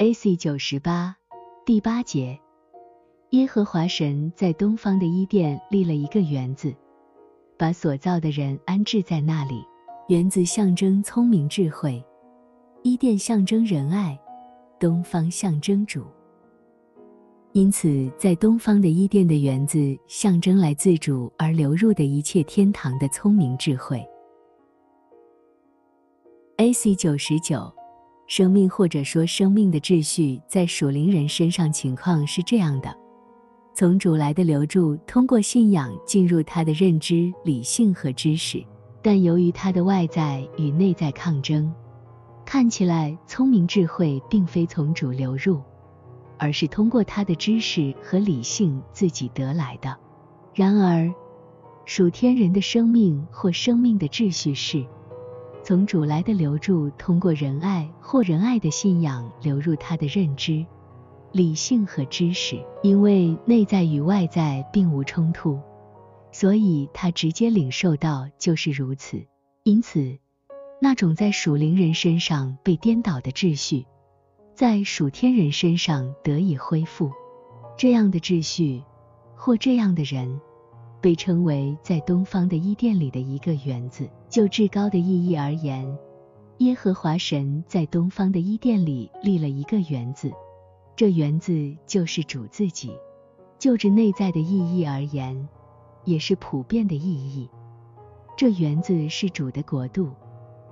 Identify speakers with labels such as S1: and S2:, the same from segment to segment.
S1: A.C. 九十八第八节，耶和华神在东方的伊甸立了一个园子，把所造的人安置在那里。园子象征聪明智慧，伊甸象征仁爱，东方象征主。因此，在东方的伊甸的园子象征来自主而流入的一切天堂的聪明智慧。A.C. 九十九。生命或者说生命的秩序，在属灵人身上情况是这样的：从主来的流注，通过信仰进入他的认知、理性和知识。但由于他的外在与内在抗争，看起来聪明智慧并非从主流入，而是通过他的知识和理性自己得来的。然而，属天人的生命或生命的秩序是。从主来的流注，通过仁爱或仁爱的信仰流入他的认知、理性和知识。因为内在与外在并无冲突，所以他直接领受到就是如此。因此，那种在属灵人身上被颠倒的秩序，在属天人身上得以恢复。这样的秩序或这样的人。被称为在东方的伊甸里的一个园子。就至高的意义而言，耶和华神在东方的伊甸里立了一个园子，这园子就是主自己。就着内在的意义而言，也是普遍的意义。这园子是主的国度，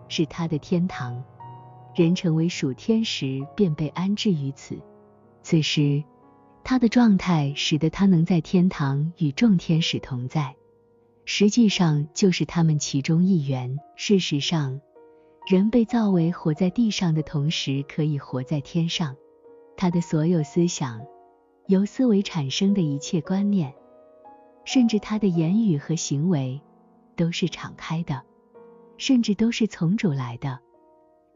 S1: 是他的天堂。人成为属天时，便被安置于此。此时。他的状态使得他能在天堂与众天使同在，实际上就是他们其中一员。事实上，人被造为活在地上的同时，可以活在天上。他的所有思想，由思维产生的一切观念，甚至他的言语和行为，都是敞开的，甚至都是从主来的，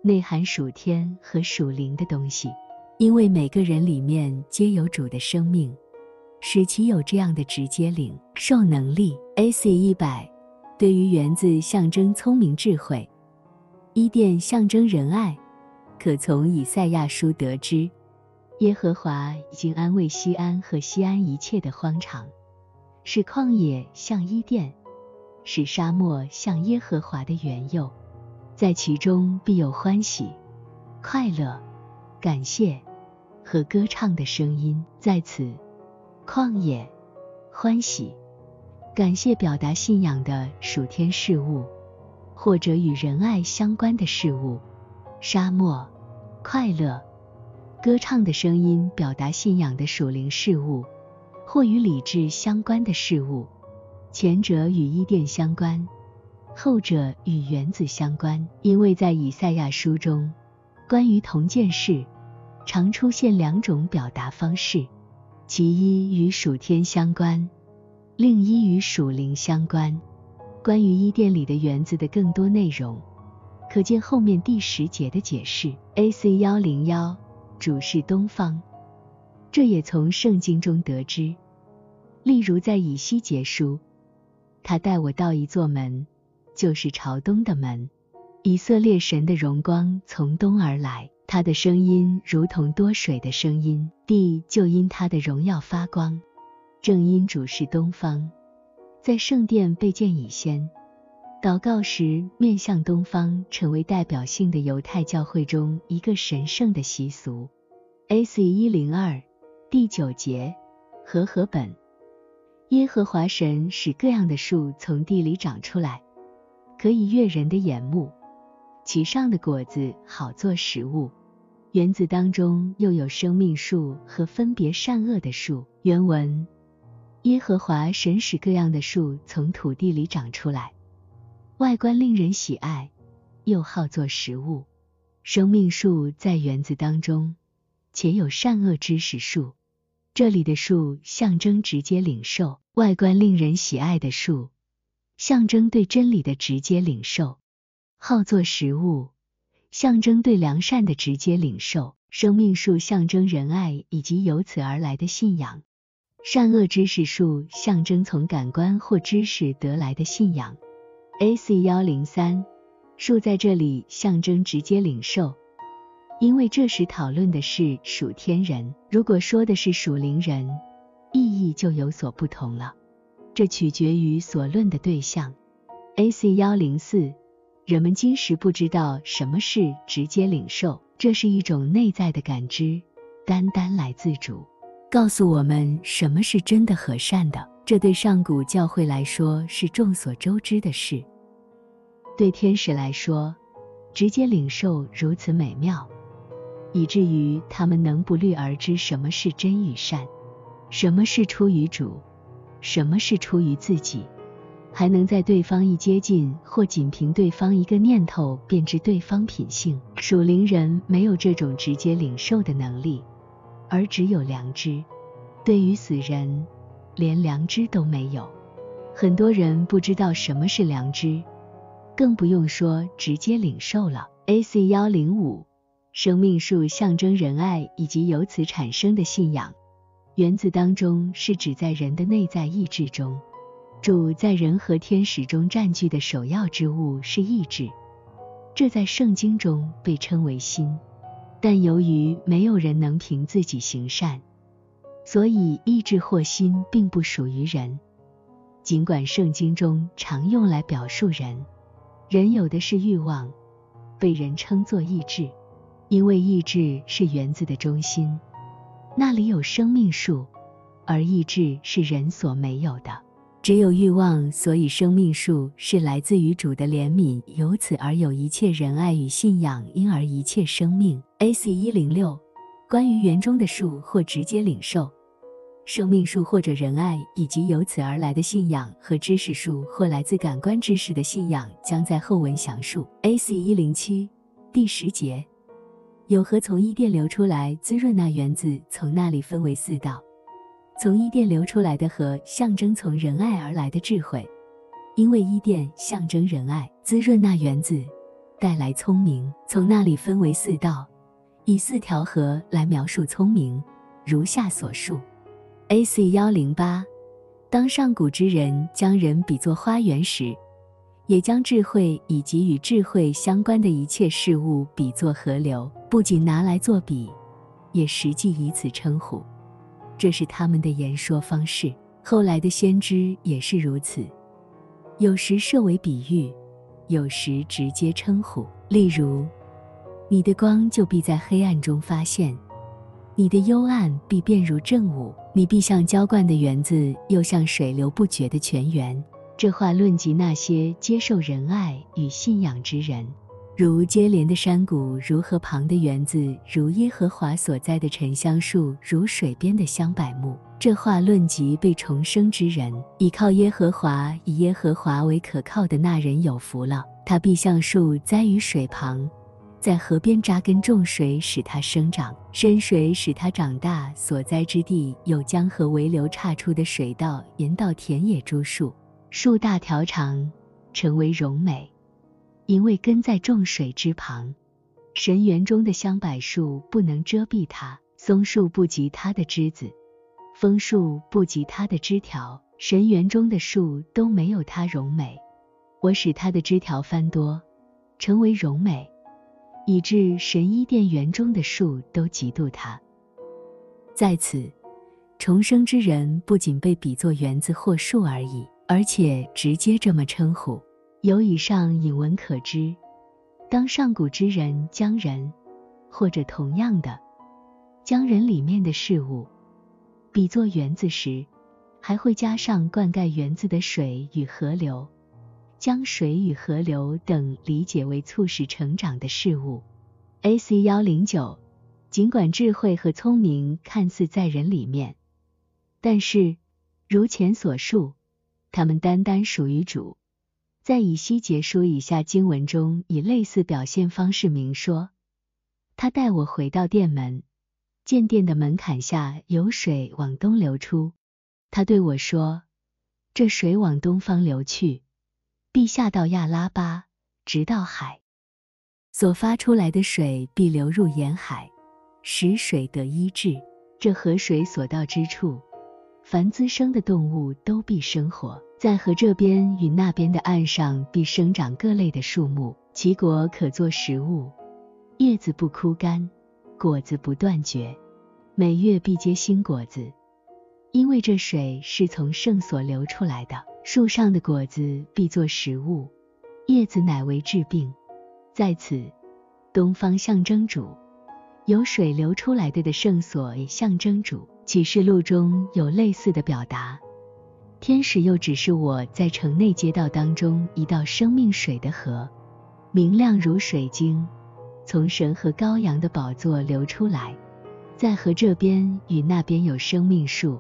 S1: 内含属天和属灵的东西。因为每个人里面皆有主的生命，使其有这样的直接领受能力。A.C. 一百对于园子象征聪明智慧，伊甸象征仁爱，可从以赛亚书得知，耶和华已经安慰西安和西安一切的荒场，使旷野像伊甸，使沙漠像耶和华的园囿，在其中必有欢喜、快乐、感谢。和歌唱的声音。在此，旷野，欢喜，感谢表达信仰的属天事物，或者与仁爱相关的事物，沙漠，快乐，歌唱的声音表达信仰的属灵事物，或与理智相关的事物，前者与伊甸相关，后者与原子相关，因为在以赛亚书中，关于同件事。常出现两种表达方式，其一与属天相关，另一与属灵相关。关于伊甸里的园子的更多内容，可见后面第十节的解释。A.C. 幺零幺主是东方，这也从圣经中得知。例如在以西结书，他带我到一座门，就是朝东的门。以色列神的荣光从东而来。他的声音如同多水的声音，地就因他的荣耀发光。正因主是东方，在圣殿被建以先，祷告时面向东方，成为代表性的犹太教会中一个神圣的习俗。A.C. 一零二第九节和合本，耶和华神使各样的树从地里长出来，可以悦人的眼目，其上的果子好做食物。园子当中又有生命树和分别善恶的树。原文：耶和华神使各样的树从土地里长出来，外观令人喜爱，又好做食物。生命树在园子当中，且有善恶知识树。这里的树象征直接领受，外观令人喜爱的树，象征对真理的直接领受，好做食物。象征对良善的直接领受，生命树象征仁爱以及由此而来的信仰，善恶知识树象征从感官或知识得来的信仰。A.C. 幺零三树在这里象征直接领受，因为这时讨论的是属天人，如果说的是属灵人，意义就有所不同了。这取决于所论的对象。A.C. 幺零四，人们今时不知道什么是直接领受，这是一种内在的感知，单单来自主，告诉我们什么是真的和善的。这对上古教会来说是众所周知的事，对天使来说，直接领受如此美妙，以至于他们能不虑而知什么是真与善，什么是出于主。什么是出于自己，还能在对方一接近或仅凭对方一个念头便知对方品性？属灵人没有这种直接领受的能力，而只有良知。对于死人，连良知都没有。很多人不知道什么是良知，更不用说直接领受了。A.C. 幺零五，生命树象征仁爱以及由此产生的信仰。原子当中是指在人的内在意志中，主在人和天使中占据的首要之物是意志，这在圣经中被称为心。但由于没有人能凭自己行善，所以意志或心并不属于人。尽管圣经中常用来表述人，人有的是欲望，被人称作意志，因为意志是原子的中心。那里有生命树，而意志是人所没有的，只有欲望，所以生命树是来自于主的怜悯，由此而有一切仁爱与信仰，因而一切生命。A.C. 一零六，关于园中的树或直接领受生命树或者仁爱，以及由此而来的信仰和知识树或来自感官知识的信仰，将在后文详述。A.C. 一零七第十节。有河从伊甸流出来，滋润那园子，从那里分为四道。从伊甸流出来的河，象征从仁爱而来的智慧，因为伊甸象征仁爱，滋润那园子，带来聪明。从那里分为四道，以四条河来描述聪明，如下所述。A.C. 幺零八，当上古之人将人比作花园时。也将智慧以及与智慧相关的一切事物比作河流，不仅拿来作比，也实际以此称呼。这是他们的言说方式。后来的先知也是如此，有时设为比喻，有时直接称呼。例如，你的光就必在黑暗中发现，你的幽暗必变如正午，你必像浇灌的园子，又像水流不绝的泉源。这话论及那些接受仁爱与信仰之人，如接连的山谷，如河旁的园子，如耶和华所在的沉香树，如水边的香柏木。这话论及被重生之人，倚靠耶和华，以耶和华为可靠的那人有福了。他必像树栽于水旁，在河边扎根种水，使它生长；深水使它长大。所栽之地有江河为流岔出的水道，引到田野诸树。树大条长，成为荣美，因为根在众水之旁。神园中的香柏树不能遮蔽它，松树不及它的枝子，枫树不及它的枝条。神园中的树都没有它荣美。我使它的枝条翻多，成为荣美，以致神伊甸园中的树都嫉妒它。在此，重生之人不仅被比作园子或树而已。而且直接这么称呼，由以上引文可知，当上古之人将人，或者同样的，将人里面的事物比作园子时，还会加上灌溉园子的水与河流，将水与河流等理解为促使成长的事物。A.C. 幺零九，尽管智慧和聪明看似在人里面，但是如前所述。他们单单属于主，在以西结书以下经文中，以类似表现方式明说：他带我回到殿门，见殿的门槛下有水往东流出。他对我说：这水往东方流去，必下到亚拉巴，直到海，所发出来的水必流入沿海，使水得医治。这河水所到之处。凡滋生的动物都必生活在河这边与那边的岸上，必生长各类的树木，其果可做食物，叶子不枯干，果子不断绝，每月必结新果子。因为这水是从圣所流出来的，树上的果子必作食物，叶子乃为治病。在此，东方象征主，有水流出来的的圣所也象征主。启示录中有类似的表达。天使又只是我在城内街道当中一道生命水的河，明亮如水晶，从神和羔羊的宝座流出来，在河这边与那边有生命树。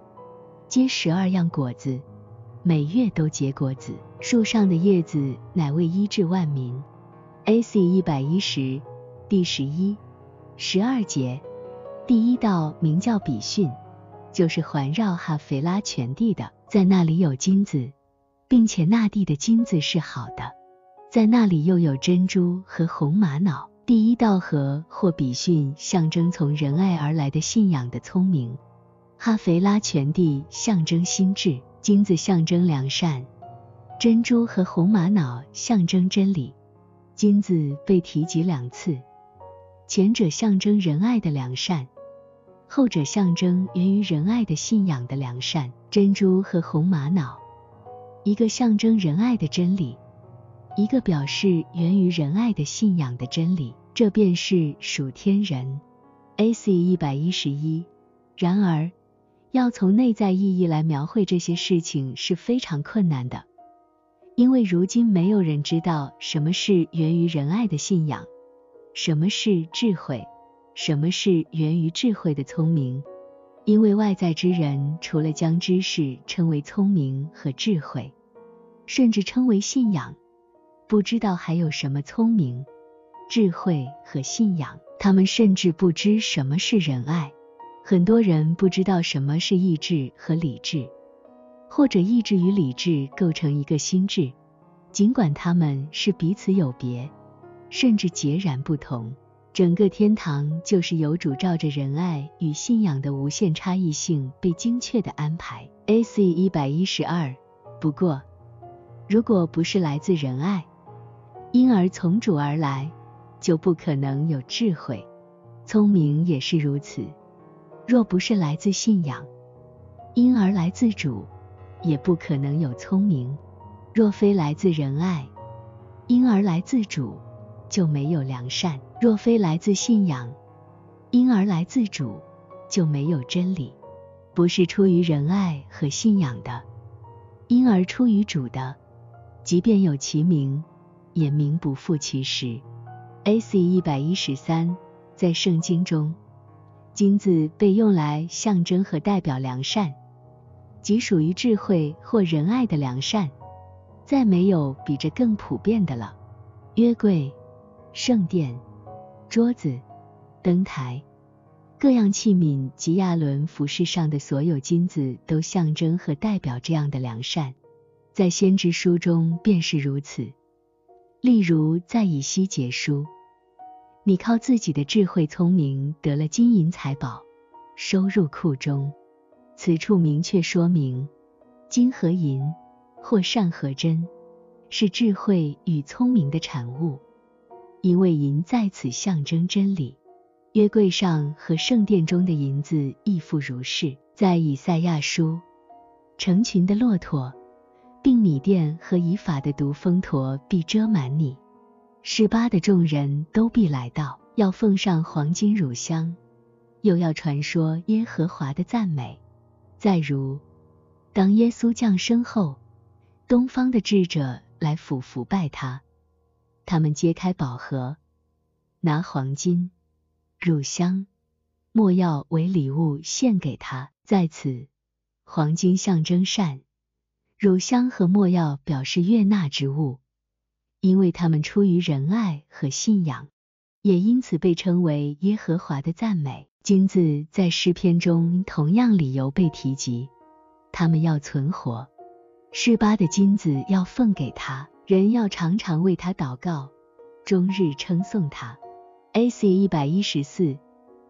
S1: 结十二样果子，每月都结果子。树上的叶子乃为医治万民。A.C. 一百一十，第十一、十二节，第一道名叫比逊，就是环绕哈菲拉全地的，在那里有金子，并且那地的金子是好的，在那里又有珍珠和红玛瑙。第一道河或比逊象征从仁爱而来的信仰的聪明。哈菲拉全地象征心智，金子象征良善，珍珠和红玛瑙象征真理。金子被提及两次，前者象征仁爱的良善，后者象征源于仁爱的信仰的良善。珍珠和红玛瑙，一个象征仁爱的真理，一个表示源于仁爱的信仰的真理，这便是属天人。A.C. 一百一十一。然而。要从内在意义来描绘这些事情是非常困难的，因为如今没有人知道什么是源于仁爱的信仰，什么是智慧，什么是源于智慧的聪明。因为外在之人除了将知识称为聪明和智慧，甚至称为信仰，不知道还有什么聪明、智慧和信仰。他们甚至不知什么是仁爱。很多人不知道什么是意志和理智，或者意志与理智构成一个心智，尽管他们是彼此有别，甚至截然不同。整个天堂就是由主照着仁爱与信仰的无限差异性被精确的安排。A.C. 一百一十二。不过，如果不是来自仁爱，因而从主而来，就不可能有智慧，聪明也是如此。若不是来自信仰，因而来自主，也不可能有聪明；若非来自仁爱，因而来自主，就没有良善；若非来自信仰，因而来自主，就没有真理。不是出于仁爱和信仰的，因而出于主的，即便有其名，也名不副其实。A.C. 一百一十三，在圣经中。金子被用来象征和代表良善，即属于智慧或仁爱的良善。再没有比这更普遍的了。约柜、圣殿、桌子、灯台、各样器皿及亚伦服饰上的所有金子，都象征和代表这样的良善。在先知书中便是如此。例如在以西结书。你靠自己的智慧聪明得了金银财宝，收入库中。此处明确说明，金和银或善和真，是智慧与聪明的产物，因为银在此象征真理。约柜上和圣殿中的银子亦复如是。在以赛亚书，成群的骆驼，并米店和以法的毒蜂驼必遮满你。十八的众人都必来到，要奉上黄金乳香，又要传说耶和华的赞美。再如，当耶稣降生后，东方的智者来俯伏拜他，他们揭开宝盒，拿黄金、乳香、没药为礼物献给他。在此，黄金象征善，乳香和没药表示悦纳之物。因为他们出于仁爱和信仰，也因此被称为耶和华的赞美。金子在诗篇中同样理由被提及，他们要存活，示巴的金子要奉给他，人要常常为他祷告，终日称颂他。A.C. 一百一十四，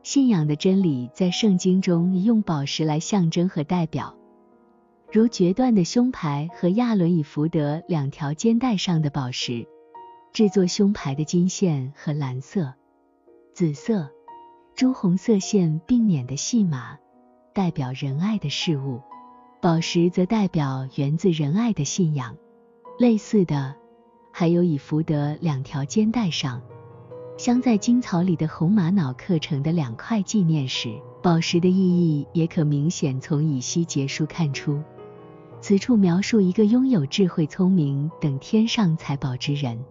S1: 信仰的真理在圣经中用宝石来象征和代表。如决断的胸牌和亚伦以福德两条肩带上的宝石，制作胸牌的金线和蓝色、紫色、朱红色线并捻的细马，代表仁爱的事物；宝石则代表源自仁爱的信仰。类似的，还有以福德两条肩带上镶在金草里的红玛瑙刻成的两块纪念石。宝石的意义也可明显从以西结书看出。此处描述一个拥有智慧、聪明等天上财宝之人。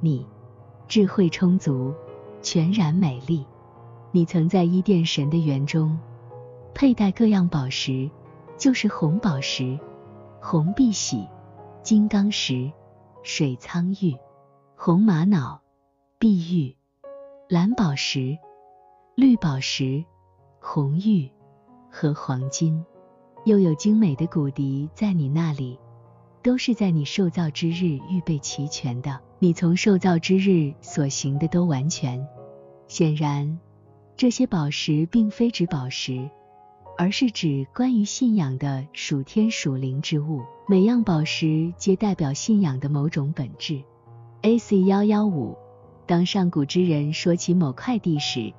S1: 你智慧充足，全然美丽。你曾在伊甸神的园中佩戴各样宝石，就是红宝石、红碧玺、金刚石、水苍玉、红玛瑙、碧玉、蓝宝石、绿宝石、红玉和黄金。又有精美的骨笛在你那里，都是在你受造之日预备齐全的。你从受造之日所行的都完全。显然，这些宝石并非指宝石，而是指关于信仰的属天属灵之物。每样宝石皆代表信仰的某种本质。A.C. 幺幺五，当上古之人说起某块地时，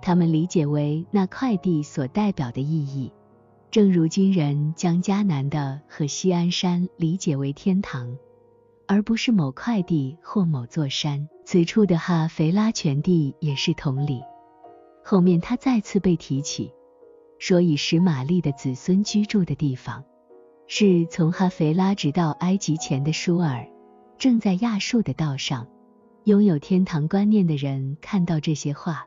S1: 他们理解为那块地所代表的意义。正如今人将迦南的和西安山理解为天堂，而不是某块地或某座山。此处的哈菲拉全地也是同理。后面他再次被提起，说以使玛丽的子孙居住的地方，是从哈菲拉直到埃及前的舒尔，正在亚述的道上。拥有天堂观念的人看到这些话。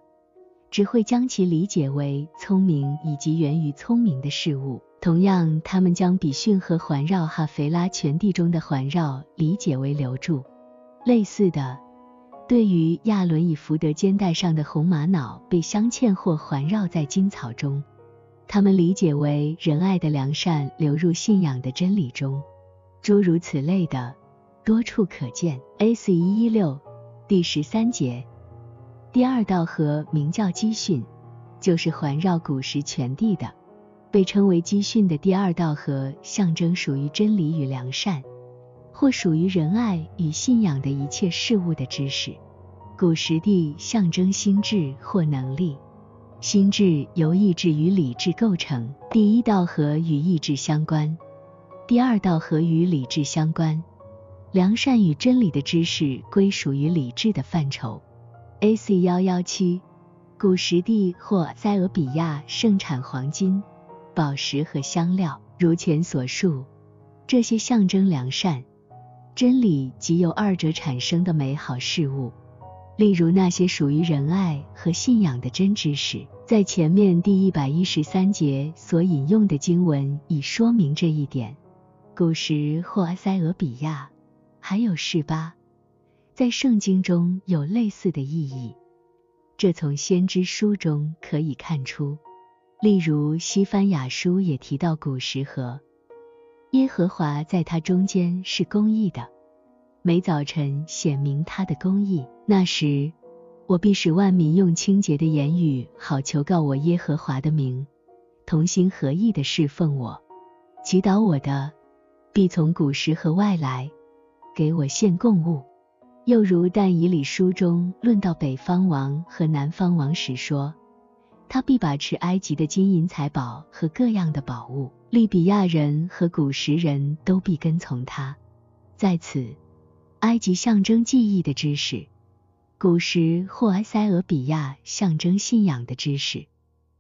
S1: 只会将其理解为聪明以及源于聪明的事物。同样，他们将比逊和环绕哈菲拉全地中的环绕理解为留住。类似的，对于亚伦以福德肩带上的红玛瑙被镶嵌或环绕在金草中，他们理解为仁爱的良善流入信仰的真理中。诸如此类的，多处可见。A.C. 一一六第十三节。第二道河名叫基训，就是环绕古时全地的，被称为基训的第二道河，象征属于真理与良善，或属于仁爱与信仰的一切事物的知识。古时地象征心智或能力，心智由意志与理智构成。第一道河与意志相关，第二道河与理智相关。良善与真理的知识归属于理智的范畴。A.C. 幺幺七，古时地或塞俄比亚盛产黄金、宝石和香料。如前所述，这些象征良善、真理及由二者产生的美好事物，例如那些属于仁爱和信仰的真知识。在前面第一百一十三节所引用的经文已说明这一点。古时或埃塞俄比亚，还有示巴。在圣经中有类似的意义，这从先知书中可以看出。例如，西番雅书也提到古时和耶和华在他中间是公义的，每早晨显明他的公义。那时，我必使万民用清洁的言语好求告我耶和华的名，同心合意的侍奉我，祈祷我的，必从古时和外来，给我献供物。又如但以理书中论到北方王和南方王时说，他必把持埃及的金银财宝和各样的宝物，利比亚人和古时人都必跟从他。在此，埃及象征记忆的知识，古时或埃塞俄比亚象征信仰的知识。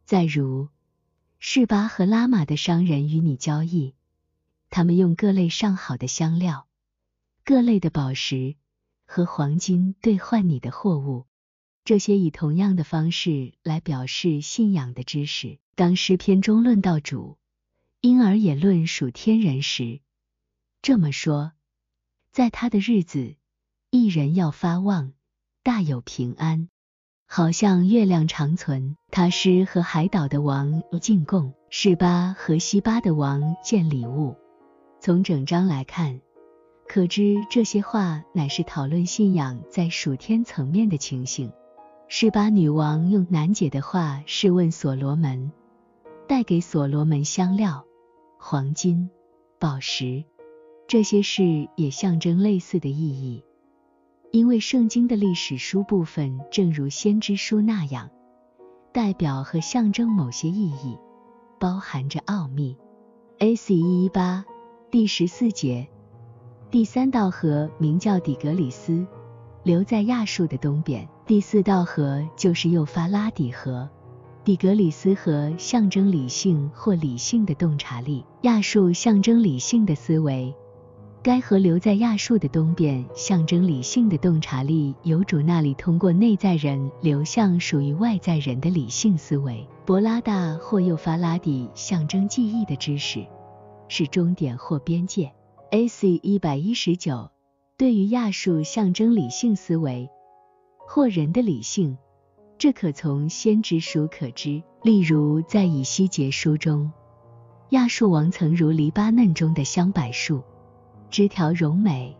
S1: 再如，示巴和拉玛的商人与你交易，他们用各类上好的香料、各类的宝石。和黄金兑换你的货物，这些以同样的方式来表示信仰的知识。当诗篇中论到主，因而也论属天人时，这么说，在他的日子，一人要发旺，大有平安，好像月亮长存。他诗和海岛的王进贡，示巴和西巴的王见礼物。从整章来看。可知这些话乃是讨论信仰在属天层面的情形。示巴女王用难解的话试问所罗门，带给所罗门香料、黄金、宝石，这些事也象征类似的意义。因为圣经的历史书部分正如先知书那样，代表和象征某些意义，包含着奥秘。A.C. 一一八第十四节，第三道河名叫底格里斯，流在亚述的东边。第四道河就是幼发拉底河。底格里斯河象征理性或理性的洞察力，亚述象征理性的思维。该河流在亚述的东边，象征理性的洞察力由主那里通过内在人流向属于外在人的理性思维。博拉大或幼发拉底象征记忆的知识，是终点或边界。A.C. 一百一十九对于亚述象征理性思维或人的理性。这可从先知书可知，例如在以西结书中，亚述王曾如黎巴嫩中的香柏树，枝条荣美，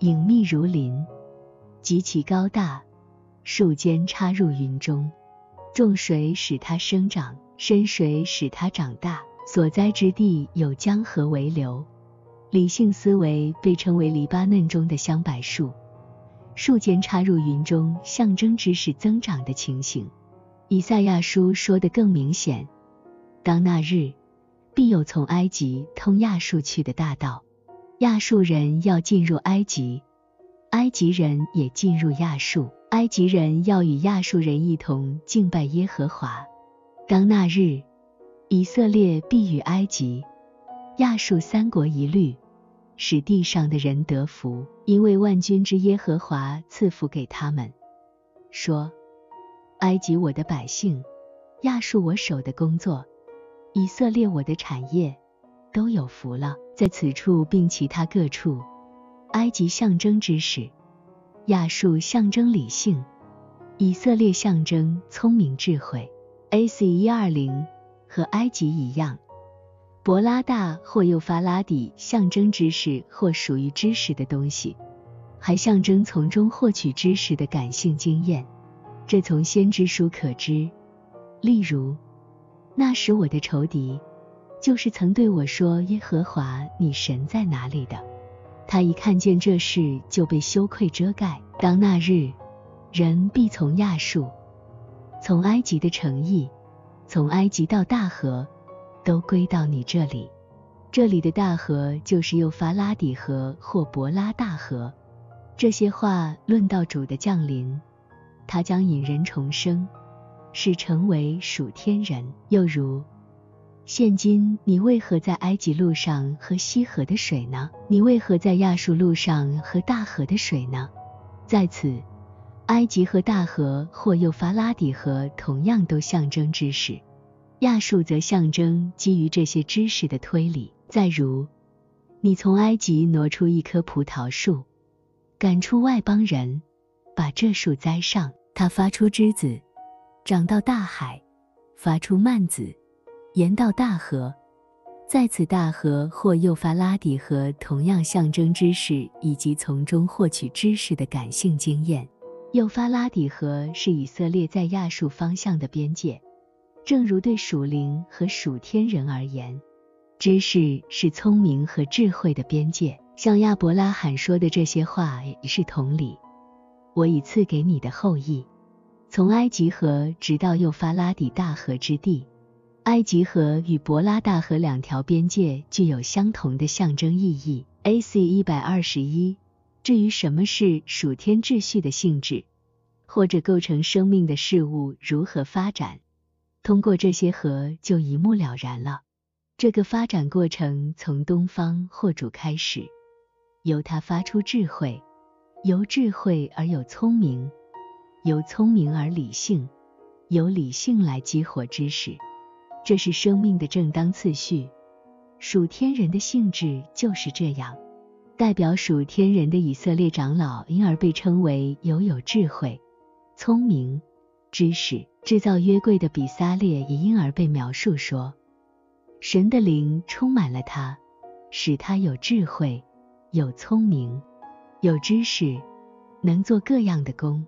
S1: 隐秘如林，极其高大，树尖插入云中，众水使它生长，深水使它长大，所在之地有江河为流。理性思维被称为黎巴嫩中的香柏树。树间插入云中，象征知识增长的情形。以赛亚书说的更明显：当那日，必有从埃及通亚述去的大道。亚述人要进入埃及，埃及人也进入亚述。埃及人要与亚述人一同敬拜耶和华。当那日，以色列必与埃及、亚述三国一律。使地上的人得福，因为万军之耶和华赐福给他们。说：埃及我的百姓，亚述我手的工作，以色列我的产业，都有福了。在此处并其他各处，埃及象征知识，亚述象征理性，以色列象征聪明智慧。A.C. 一二零和埃及一样。博拉大或幼发拉底象征知识或属于知识的东西，还象征从中获取知识的感性经验。这从先知书可知。例如，那时我的仇敌，就是曾对我说：“耶和华，你神在哪里的？”他一看见这事，就被羞愧遮盖。当那日，人必从亚述，从埃及的城邑，从埃及到大河。都归到你这里。这里的大河就是幼发拉底河或伯拉大河。这些话论到主的降临，他将引人重生，使成为属天人。又如，现今你为何在埃及路上喝西河的水呢？你为何在亚述路上喝大河的水呢？在此，埃及和大河或幼发拉底河同样都象征知识。亚述则象征基于这些知识的推理。再如，你从埃及挪出一棵葡萄树，赶出外邦人，把这树栽上，它发出枝子，长到大海，发出蔓子，延到大河。在此大河或幼发拉底河同样象征知识以及从中获取知识的感性经验。幼发拉底河是以色列在亚述方向的边界。正如对属灵和属天人而言，知识是聪明和智慧的边界。像亚伯拉罕说的这些话也是同理。我已赐给你的后裔，从埃及河直到幼发拉底大河之地。埃及河与博拉大河两条边界具有相同的象征意义。A.C. 一百二十一。至于什么是属天秩序的性质，或者构成生命的事物如何发展？通过这些河就一目了然了。这个发展过程从东方或主开始，由它发出智慧，由智慧而有聪明，由聪明而理性，由理性来激活知识。这是生命的正当次序。属天人的性质就是这样。代表属天人的以色列长老因而被称为有有智慧、聪明。知识制造约柜的比撒列也因而被描述说，神的灵充满了他，使他有智慧、有聪明、有知识，能做各样的工。